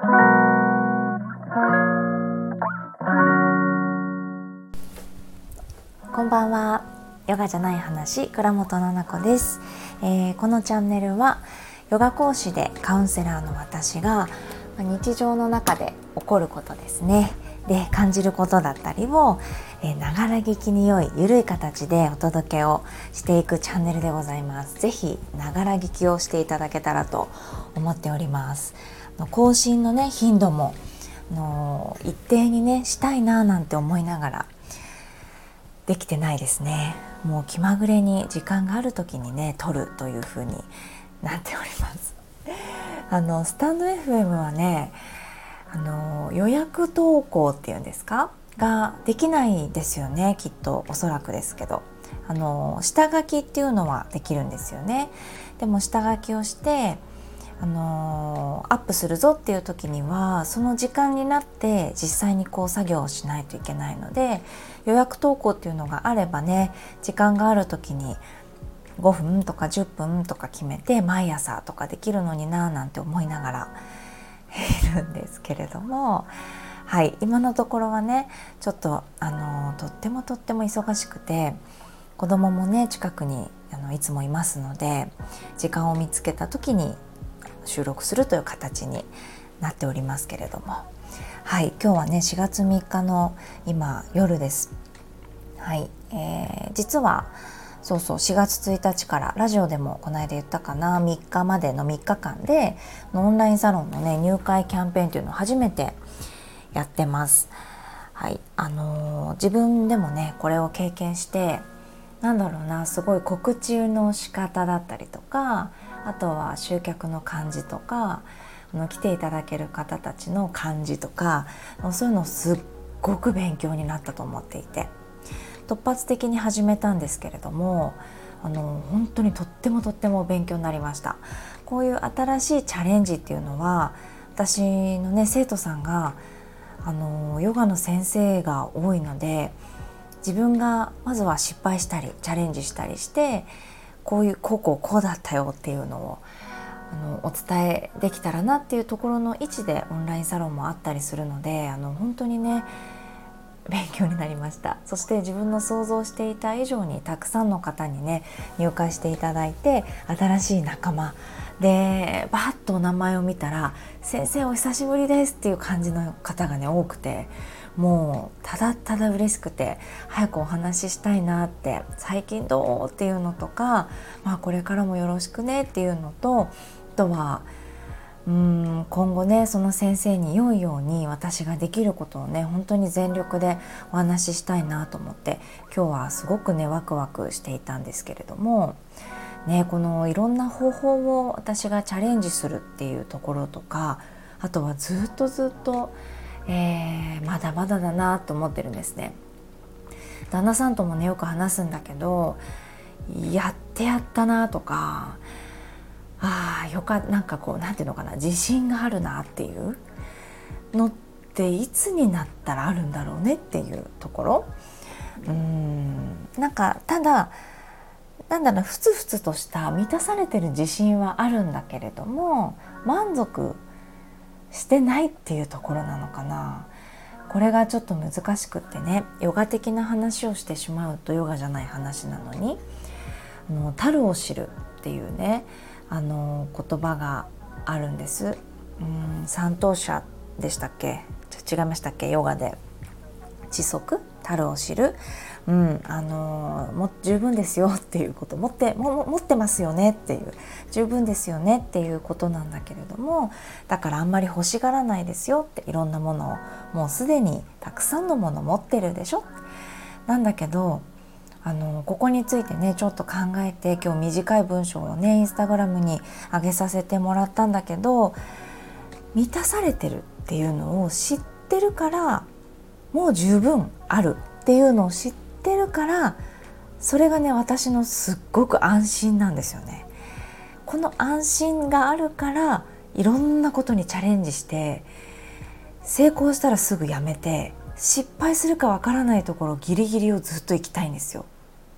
こんばんはヨガじゃない話倉本々子です、えー、このチャンネルはヨガ講師でカウンセラーの私が日常の中で起こることですねで感じることだったりをながら聞きに良い緩い形でお届けをしていくチャンネルでございます。ぜひながら聞きをしていただけたらと思っております。更新のね頻度もの一定にねしたいななんて思いながらできてないですね。もう気まぐれに時間がある時にね撮るという風になっております。あのスタンド FM はねあの予約投稿っていうんですか？ができないですよねきっとおそらくですけどあの下書きっていうのはできるんですよねでも下書きをしてあのアップするぞっていう時にはその時間になって実際にこう作業をしないといけないので予約投稿っていうのがあればね時間がある時に5分とか10分とか決めて毎朝とかできるのにななんて思いながら いるんですけれどもはい今のところはねちょっとあのとってもとっても忙しくて子供もね近くにあのいつもいますので時間を見つけた時に収録するという形になっておりますけれどもはい今日はね4月3日の今夜ですはい、えー、実はそうそう4月1日からラジオでもこの間言ったかな3日までの3日間でオンラインサロンのね入会キャンペーンというのを初めてやってます。はいあのー、自分でもねこれを経験してなんだろうなすごい告知の仕方だったりとかあとは集客の感じとかあの来ていただける方たちの感じとかそういうのすっごく勉強になったと思っていて。突発的に始めたんですけれどもあの本当にとってもとっても勉強になりましたこういう新しいチャレンジっていうのは私のね生徒さんがあのヨガの先生が多いので自分がまずは失敗したりチャレンジしたりしてこういうこうこうこうだったよっていうのをあのお伝えできたらなっていうところの位置でオンラインサロンもあったりするのであの本当にね勉強になりました。そして自分の想像していた以上にたくさんの方にね入会していただいて新しい仲間でバッとお名前を見たら「先生お久しぶりです」っていう感じの方がね多くてもうただただ嬉しくて早くお話ししたいなって最近どうっていうのとか、まあ、これからもよろしくねっていうのとあとはうん今後ねその先生に良いように私ができることをね本当に全力でお話ししたいなと思って今日はすごくねワクワクしていたんですけれども、ね、このいろんな方法を私がチャレンジするっていうところとかあとはずっとずっと、えー、まだまだだなと思ってるんですね。旦那さんともねよく話すんだけどやってやったなとかああよかなんかこうなんていうのかな自信があるなっていうのっていつになったらあるんだろうねっていうところうんなんかただなんだろうふつふつとした満たされてる自信はあるんだけれども満足してないっていうところなのかな。これがちょっと難しくってねヨガ的な話をしてしまうとヨガじゃない話なのに「もう樽を知る」っていうねあの言葉があるんです。うん三等者でしたっけ？違いましたっけ？ヨガで。知足？樽を知る、うん、あのも十分ですよっていうこと持っても持ってますよねっていう十分ですよねっていうことなんだけれどもだからあんまり欲しがらないですよっていろんなものをもうすでにたくさんのもの持ってるでしょ？なんだけどあのここについてねちょっと考えて今日短い文章をねインスタグラムに上げさせてもらったんだけど満たされてるっていうのを知ってるからもう十分あるっていうのを知っててるからそれがね私のすっごく安心なんですよね。この安心があるからいろんなことにチャレンジして成功したらすぐやめて失敗するかわからないところギリギリをずっと行きたいんですよ。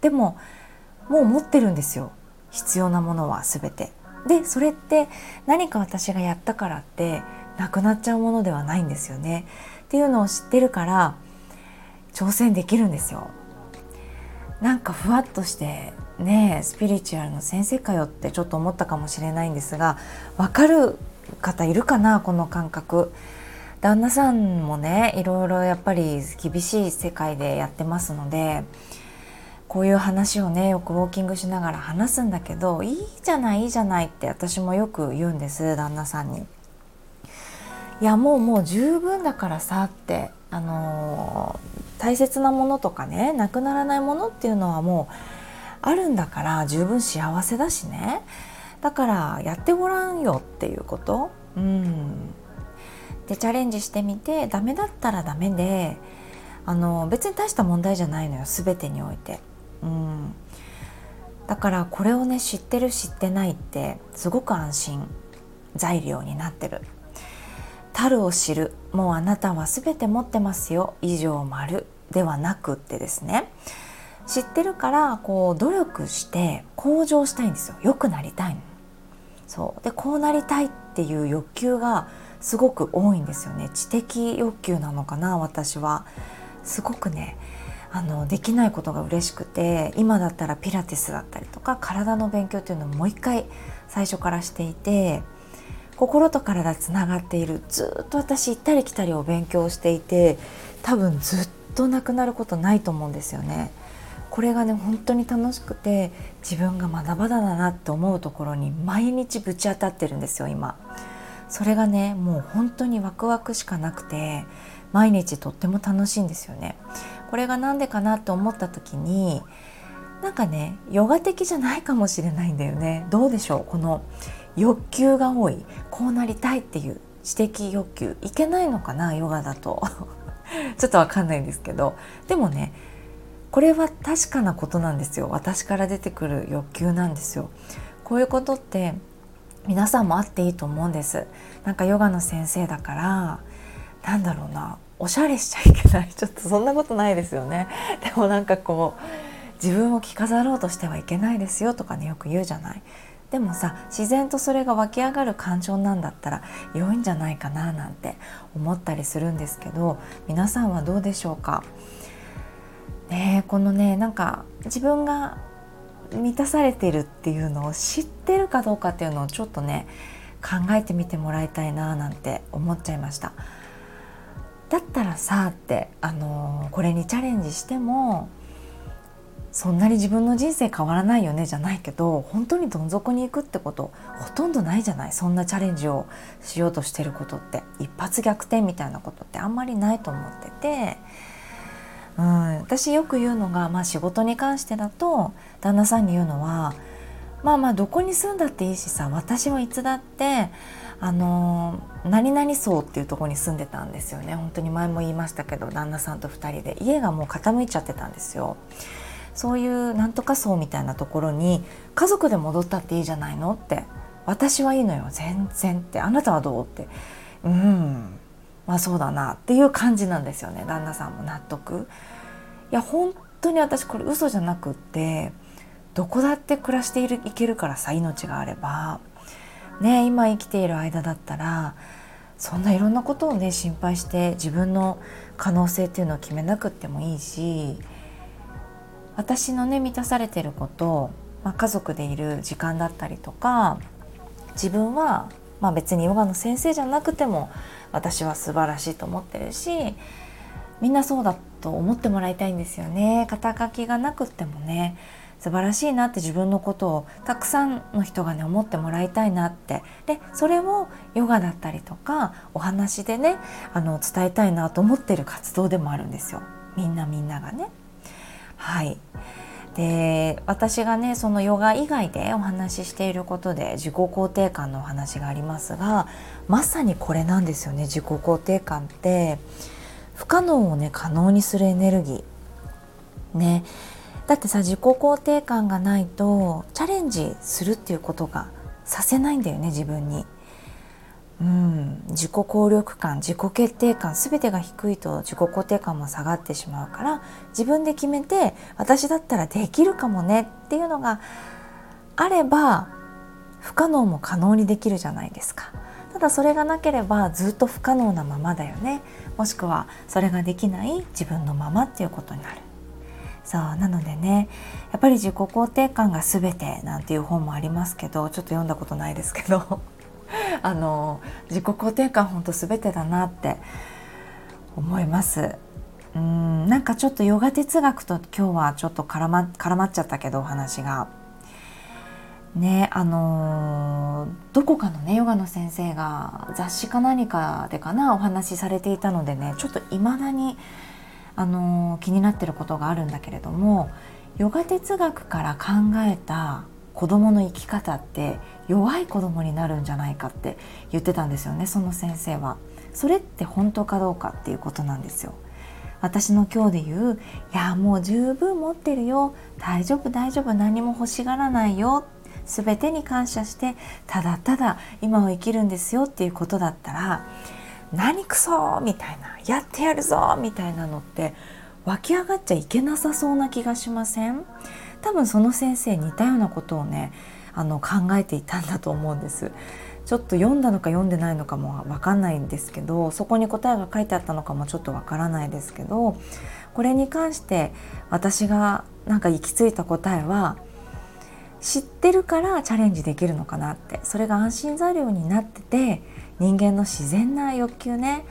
でももう持ってるんですよ。必要なものは全て。でそれって何か私がやったからってなくなっちゃうものではないんですよね。っていうのを知ってるから挑戦できるんですよ。なんかふわっとしてねスピリチュアルの先生かよってちょっと思ったかもしれないんですが分かる方いるかなこの感覚旦那さんもねいろいろやっぱり厳しい世界でやってますのでこういう話をねよくウォーキングしながら話すんだけどいいじゃないいいじゃないって私もよく言うんです旦那さんに。いやもうもう十分だからさってあのー、大切なものとかねなくならないものっていうのはもうあるんだから十分幸せだしね。だからやってごらんよっていうこと。うん。でチャレンジしてみてダメだったらダメであの別に大した問題じゃないのよ。全てにおいて。うん。だからこれをね知ってる知ってないってすごく安心。材料になってる。樽を知る。もうあなたは全て持ってますよ。以上丸。ではなくってですね。知ってるからこう努力して向上したいんですよ。良くなりたいの。そう。でこうなりたいっていう欲求がすごく多いんですよね。知的欲求なのかな私は。すごくねあのできないことが嬉しくて今だったらピラティスだったりとか体の勉強っていうのをもう一回最初からしていて心と体つながっているずっと私行ったり来たりを勉強していて多分ずっとなくなることないと思うんですよね。これがね本当に楽しくて自分がまだまだだなって思うところに毎日ぶち当たってるんですよ今。それがねもう本当にワクワクしかなくて毎日とっても楽しいんですよね。これが何でかなと思った時になんかねヨガ的じゃないかもしれないんだよねどうでしょうこの欲求が多い。こうなりたいっていう知的欲求いけないのかなヨガだと。ちょっとわかんないんですけど。でもねこれは確かなことなんですよ。私から出てくる欲求なんですよ。こういうことって皆さんもあっていいと思うんです。なんかヨガの先生だからなんだろうなおしゃれしちゃいけない。ちょっとそんなことないですよね。でもなんかこう自分を着飾ろうとしてはいけないですよとかねよく言うじゃない。でもさ自然とそれが湧き上がる感情なんだったら良いんじゃないかななんて思ったりするんですけど皆さんはどうでしょうか？ねこのねなんか自分が満たされてるっていうのを知ってるかどうかっていうのをちょっとね考えてみてもらいたいななんて思っちゃいました。だったらさってあのー、これにチャレンジしてもそんなに自分の人生変わらないよねじゃないけど本当にどん底に行くってことほとんどないじゃない。そんなチャレンジをしようとしてることって。一発逆転みたいなことってあんまりないと思ってて、うん、私よく言うのが、まあ、仕事に関してだと旦那さんに言うのはまあまあどこに住んだっていいしさ私はいつだってあの何々層っていうとこに住んでたんですよね。本当に前も言いましたけど旦那さんと2人で。家がもう傾いちゃってたんですよ。そういうなんとか層みたいなところに家族で戻ったっていいじゃないのって私はいいのよ全然って。あなたはどうって。うん。まあそうだなっていう感じなんですよね旦那さんも納得。いや本当に私これ嘘じゃなくってどこだって暮らしているいけるからさ命があれば。ね今生きている間だったらそんないろんなことをね心配して自分の可能性っていうのを決めなくってもいいし私のね満たされてること、まあ、家族でいる時間だったりとか自分は、まあ、別にヨガの先生じゃなくても私は素晴らしいと思ってるしみんなそうだと思ってもらいたいんですよね。肩書きがなくてもね素晴らしいなって自分のことをたくさんの人がね思ってもらいたいなって。でそれをヨガだったりとかお話でねあの伝えたいなと思ってる活動でもあるんですよ。みんなみんながね。はい。で私がねそのヨガ以外でお話ししていることで自己肯定感のお話がありますがまさにこれなんですよね自己肯定感って。不可能をね可能にするエネルギー。ね。だってさ自己肯定感がないとチャレンジするっていうことがさせないんだよね自分に。うん、自己効力感自己決定感全てが低いと自己肯定感も下がってしまうから自分で決めて私だったらできるかもねっていうのがあれば不可能も可能にできるじゃないですか。ただそれがなければずっと不可能なままだよね。もしくはそれができない自分のままっていうことになる。そうなのでねやっぱり自己肯定感が全てなんていう本もありますけどちょっと読んだことないですけど。あの自己肯定感本当全てだなって思いますうんなんかちょっとヨガ哲学と今日はちょっと絡ま絡まっちゃったけどお話が。ねあのー、どこかのねヨガの先生が雑誌か何かでかなお話しされていたのでねちょっといまだに、あのー、気になってることがあるんだけれどもヨガ哲学から考えた子どもの生き方って弱い子どもになるんじゃないかって言ってたんですよねその先生は。それって本当かどうかっていうことなんですよ。私の今日で言う「いやもう十分持ってるよ大丈夫大丈夫何も欲しがらないよ」全てに感謝してただただ今を生きるんですよっていうことだったら「何くそ!」みたいな「やってやるぞ!」みたいなのって湧き上がっちゃいけなさそうな気がしません？多分その先生似たようなことをねあの考えていたんだと思うんです。ちょっと読んだのか読んでないのかも分かんないんですけどそこに答えが書いてあったのかもちょっと分からないですけどこれに関して私がなんか行き着いた答えは知ってるからチャレンジできるのかなってそれが安心材料になってて人間の自然な欲求ね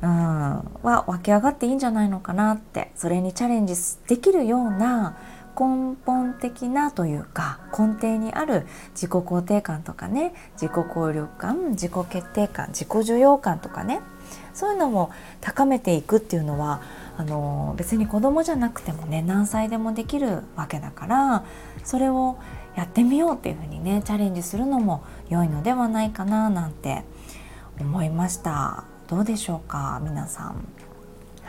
うんは湧き上がっていいんじゃないのかなってそれにチャレンジできるような根本的なというか根底にある自己肯定感とかね自己効力感自己決定感自己需要感とかねそういうのを高めていくっていうのはあの別に子供じゃなくてもね何歳でもできるわけだからそれをやってみようっていうふうにねチャレンジするのも良いのではないかななんて思いました。どうでしょうか皆さん。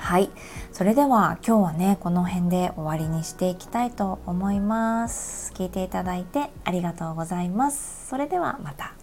はい。それでは今日はねこの辺で終わりにしていきたいと思います。聞いていただいてありがとうございます。それではまた。